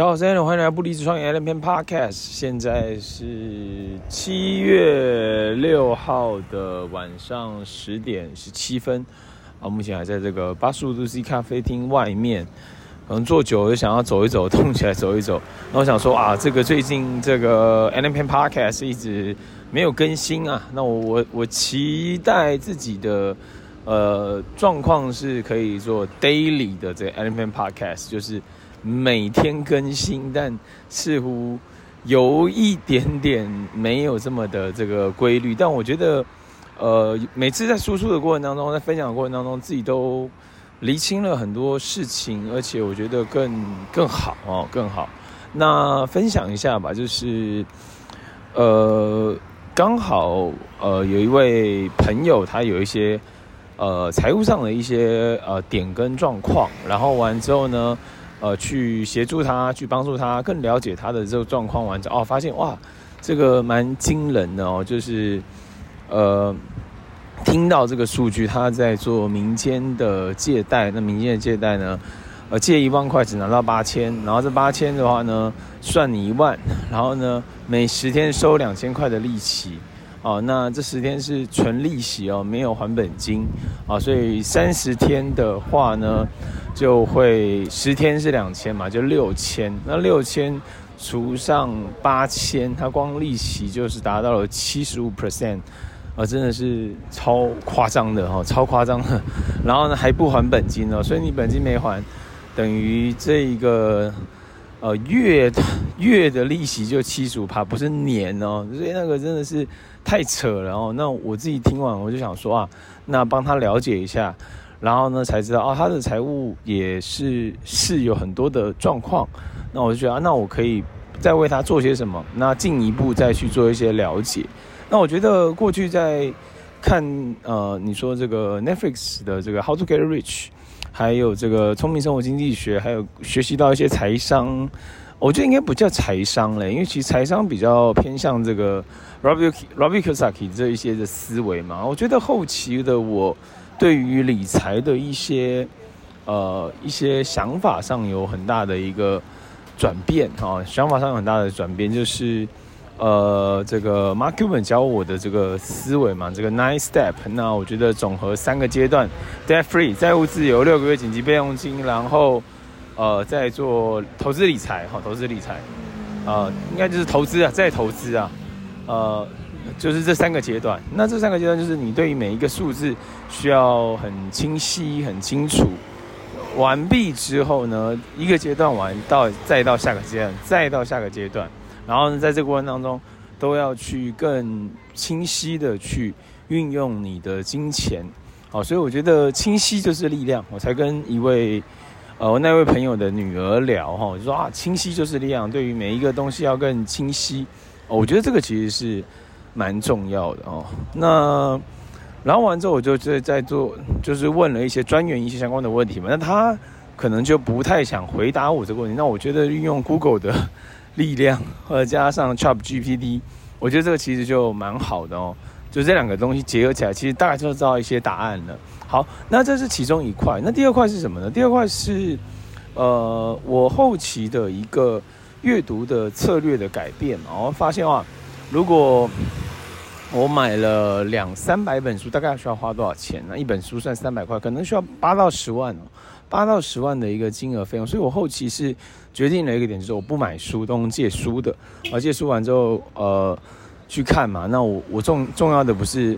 大家好，欢迎来到不离职创业 Allen Podcast。现在是七月六号的晚上十点十七分啊，目前还在这个八十五度 C 咖啡厅外面，可能坐久了想要走一走，动起来走一走。那我想说啊，这个最近这个 Allen Podcast 一直没有更新啊，那我我我期待自己的呃状况是可以做 daily 的这个 Allen Podcast，就是。每天更新，但似乎有一点点没有这么的这个规律。但我觉得，呃，每次在输出的过程当中，在分享的过程当中，自己都厘清了很多事情，而且我觉得更更好哦，更好。那分享一下吧，就是呃，刚好呃，有一位朋友，他有一些呃财务上的一些呃点跟状况，然后完之后呢。呃，去协助他，去帮助他，更了解他的这个状况完之后，哦，发现哇，这个蛮惊人的哦，就是，呃，听到这个数据，他在做民间的借贷，那民间的借贷呢，呃，借一万块只拿到八千，然后这八千的话呢，算你一万，然后呢，每十天收两千块的利息。哦，那这十天是纯利息哦，没有还本金啊，所以三十天的话呢，就会十天是两千嘛，就六千。那六千除上八千，它光利息就是达到了七十五 percent，啊，真的是超夸张的哈，超夸张的。然后呢，还不还本金哦，所以你本金没还，等于这一个。呃，月月的利息就七十五趴，不是年哦，所以那个真的是太扯了哦。那我自己听完，我就想说啊，那帮他了解一下，然后呢才知道哦，他的财务也是是有很多的状况。那我就觉得啊，那我可以再为他做些什么？那进一步再去做一些了解。那我觉得过去在看呃，你说这个 Netflix 的这个 How to Get Rich。还有这个聪明生活经济学，还有学习到一些财商，我觉得应该不叫财商嘞，因为其实财商比较偏向这个 Robert Robert Kiyosaki 这一些的思维嘛。我觉得后期的我对于理财的一些呃一些想法上有很大的一个转变哈，想法上有很大的转变就是。呃，这个 Mark Cuban 教我的这个思维嘛，这个 Nine Step，那我觉得总和三个阶段：Debt Free 债务自由，六个月紧急备用金，然后呃再做投资理财，哈，投资理财，呃，应该就是投资啊，再投资啊，呃，就是这三个阶段。那这三个阶段就是你对于每一个数字需要很清晰、很清楚。完毕之后呢，一个阶段完到再到下个阶段，再到下个阶段。然后呢，在这个过程当中，都要去更清晰的去运用你的金钱，好，所以我觉得清晰就是力量。我才跟一位，呃，那位朋友的女儿聊哈，我就说啊，清晰就是力量，对于每一个东西要更清晰。我觉得这个其实是蛮重要的哦。那然后完之后，我就在在做，就是问了一些专员一些相关的问题嘛。那他可能就不太想回答我这个问题。那我觉得运用 Google 的。力量，或者加上 chap gpt 我觉得这个其实就蛮好的哦。就这两个东西结合起来，其实大概就知道一些答案了。好，那这是其中一块。那第二块是什么呢？第二块是，呃，我后期的一个阅读的策略的改变。我发现啊，如果我买了两三百本书，大概需要花多少钱呢？一本书算三百块，可能需要八到十万哦。八到十万的一个金额费用，所以我后期是决定了一个点，就是我不买书，都借书的。而借书完之后，呃，去看嘛。那我我重重要的不是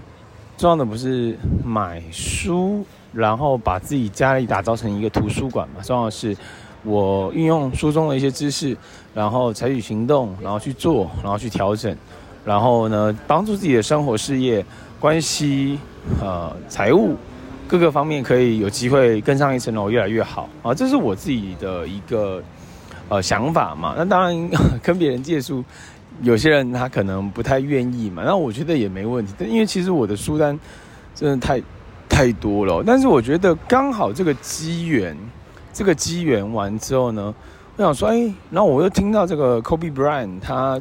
重要的不是买书，然后把自己家里打造成一个图书馆嘛。重要的是我运用书中的一些知识，然后采取行动，然后去做，然后去调整，然后呢，帮助自己的生活、事业、关系、呃，财务。各个方面可以有机会更上一层楼，越来越好啊！这是我自己的一个呃想法嘛。那当然 跟别人借书，有些人他可能不太愿意嘛。那我觉得也没问题，因为其实我的书单真的太太多了。但是我觉得刚好这个机缘，这个机缘完之后呢，我想说，哎，然后我又听到这个 Kobe Bryant 他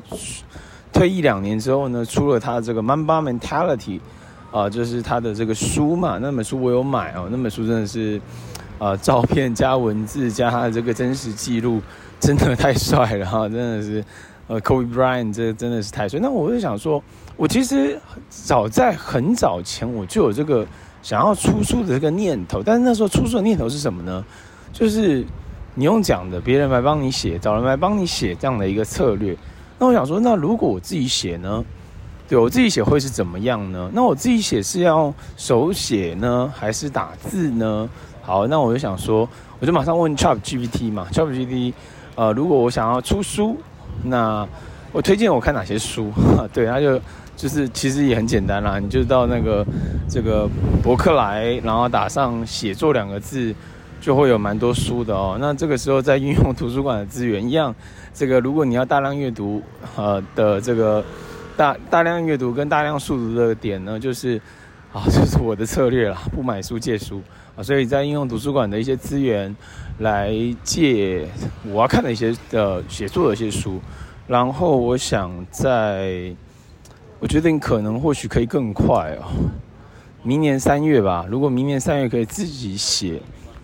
退役两年之后呢，出了他的这个 Mamba Mentality。啊，就是他的这个书嘛，那本书我有买哦，那本书真的是，呃照片加文字加他的这个真实记录，真的太帅了哈！真的是呃，Kobe Bryant 这真的是太帅。那我就想说，我其实早在很早前我就有这个想要出书的这个念头，但是那时候出书的念头是什么呢？就是你用讲的，别人来帮你写，找人来帮你写这样的一个策略。那我想说，那如果我自己写呢？对，我自己写会是怎么样呢？那我自己写是要手写呢，还是打字呢？好，那我就想说，我就马上问 ChatGPT 嘛，ChatGPT，呃，如果我想要出书，那我推荐我看哪些书？对，他就就是其实也很简单啦，你就到那个这个博客来，然后打上写作两个字。就会有蛮多书的哦。那这个时候再运用图书馆的资源一样，这个如果你要大量阅读，呃的这个大大量阅读跟大量速读的点呢，就是啊，就是我的策略啦，不买书借书啊。所以在应用图书馆的一些资源来借我要看的一些的写作的一些书，然后我想在，我觉得你可能或许可以更快哦。明年三月吧，如果明年三月可以自己写。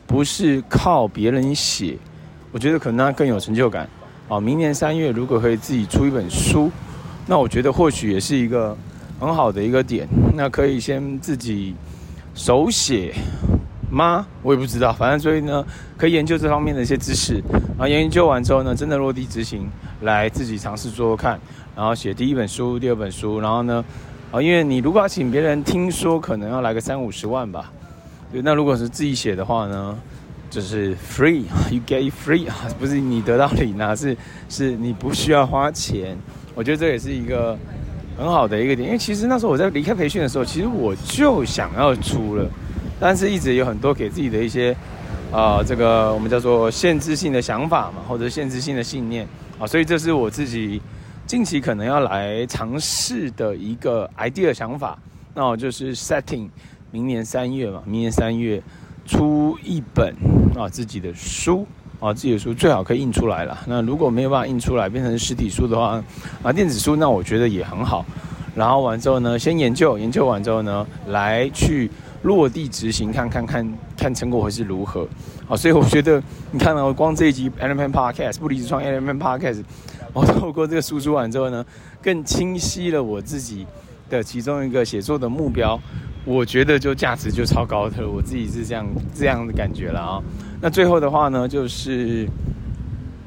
不是靠别人写，我觉得可能他更有成就感。啊，明年三月如果可以自己出一本书，那我觉得或许也是一个很好的一个点。那可以先自己手写吗？我也不知道，反正所以呢，可以研究这方面的一些知识。然后研究完之后呢，真的落地执行，来自己尝试做做看。然后写第一本书、第二本书，然后呢，啊，因为你如果要请别人听说，可能要来个三五十万吧。对，那如果是自己写的话呢，就是 free，you get free 啊，不是你得到礼拿，是是你不需要花钱。我觉得这也是一个很好的一个点，因为其实那时候我在离开培训的时候，其实我就想要出了，但是一直有很多给自己的一些啊、这个我们叫做限制性的想法嘛，或者限制性的信念啊，所以这是我自己近期可能要来尝试的一个 idea 想法，那我就是 setting。明年三月嘛，明年三月出一本啊自己的书啊，自己的书最好可以印出来了。那如果没有办法印出来，变成实体书的话，啊电子书那我觉得也很好。然后完之后呢，先研究研究完之后呢，来去落地执行，看看看看成果会是如何。好，所以我觉得你看到光这一集 Element Podcast 不离职创业 Element Podcast，我透过这个输出完之后呢，更清晰了我自己的其中一个写作的目标。我觉得就价值就超高的，我自己是这样这样的感觉了啊。那最后的话呢，就是，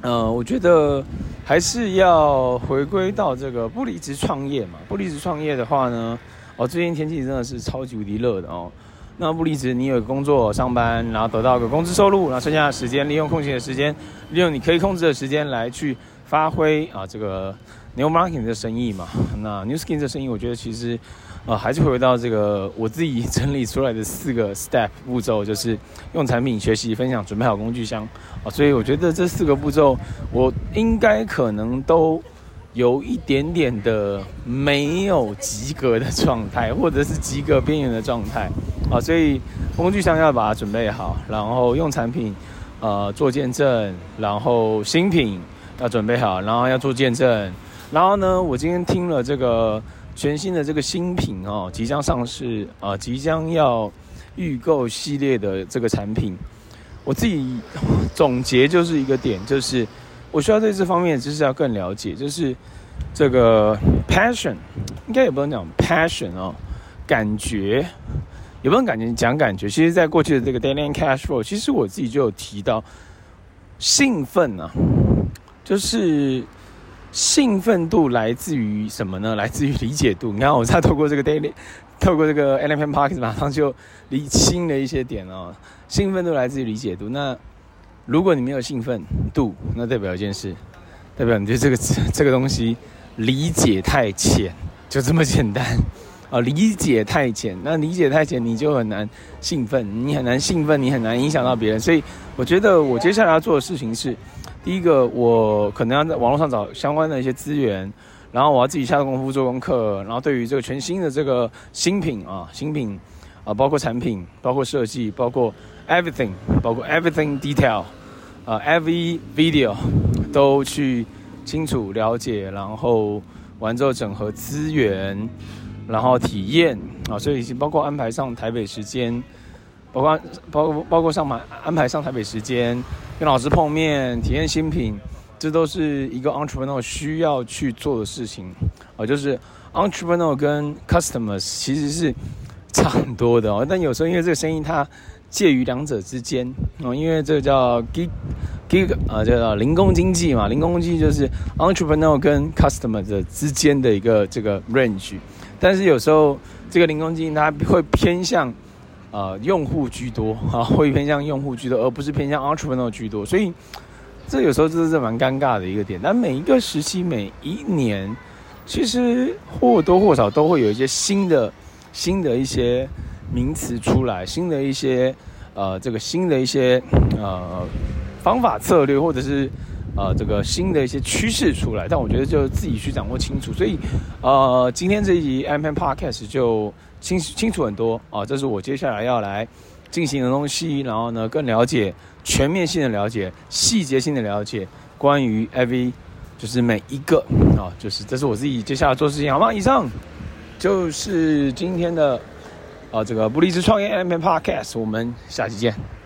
呃，我觉得还是要回归到这个不离职创业嘛。不离职创业的话呢，哦，最近天气真的是超级无敌热的哦。那不离职，你有工作上班，然后得到个工资收入，然后剩下的时间利用空闲的时间，利用你可以控制的时间来去发挥啊这个 New Marketing 的生意嘛。那 New Skin 的生意，我觉得其实。呃，还是回到这个我自己整理出来的四个 step 步骤，就是用产品、学习、分享、准备好工具箱啊、所以我觉得这四个步骤，我应该可能都有一点点的没有及格的状态，或者是及格边缘的状态啊、所以工具箱要把它准备好，然后用产品呃做见证，然后新品要准备好，然后要做见证，然后呢，我今天听了这个。全新的这个新品哦，即将上市啊，即将要预购系列的这个产品，我自己总结就是一个点，就是我需要对这方面的知识要更了解，就是这个 passion，应该也不能讲 passion 哦，感觉也不能感觉讲感觉，其实在过去的这个 Daily Cash Flow，其实我自己就有提到兴奋啊，就是。兴奋度来自于什么呢？来自于理解度。你看，我再透过这个 daily，透过这个 Element Podcast，马上就理清了一些点哦。兴奋度来自于理解度。那如果你没有兴奋度，那代表一件事，代表你对这个这个东西理解太浅，就这么简单啊！理解太浅，那理解太浅，你就很难兴奋，你很难兴奋，你很难影响到别人。所以，我觉得我接下来要做的事情是。第一个，我可能要在网络上找相关的一些资源，然后我要自己下功夫做功课，然后对于这个全新的这个新品啊，新品啊，包括产品，包括设计，包括 everything，包括 everything detail，啊，every video 都去清楚了解，然后完之后整合资源，然后体验啊，所以已经包括安排上台北时间。包括包括包括上买安排上台北时间，跟老师碰面，体验新品，这都是一个 entrepreneur 需要去做的事情啊。就是 entrepreneur 跟 customers 其实是差很多的哦，但有时候因为这个生意它介于两者之间哦，因为这个叫 gig gig 啊，叫零工经济嘛，零工经济就是 entrepreneur 跟 customer 的之间的一个这个 range，但是有时候这个零工经济它会偏向呃用户居多啊，会偏向用户居多，而不是偏向 entrepreneur 居多，所以这有时候这是蛮尴尬的一个点。但每一个时期每一年，其实或多或少都会有一些新的新的一些。名词出来，新的一些呃，这个新的一些呃方法策略，或者是呃这个新的一些趋势出来，但我觉得就自己去掌握清楚。所以呃，今天这一集 M P Podcast 就清清楚很多啊、这是我接下来要来进行的东西。然后呢，更了解全面性的了解，细节性的了解关于 EV 就是每一个啊、就是这是我自己接下来做事情，好吗？以上就是今天的。啊，这个不离职创业 M Podcast，我们下期见。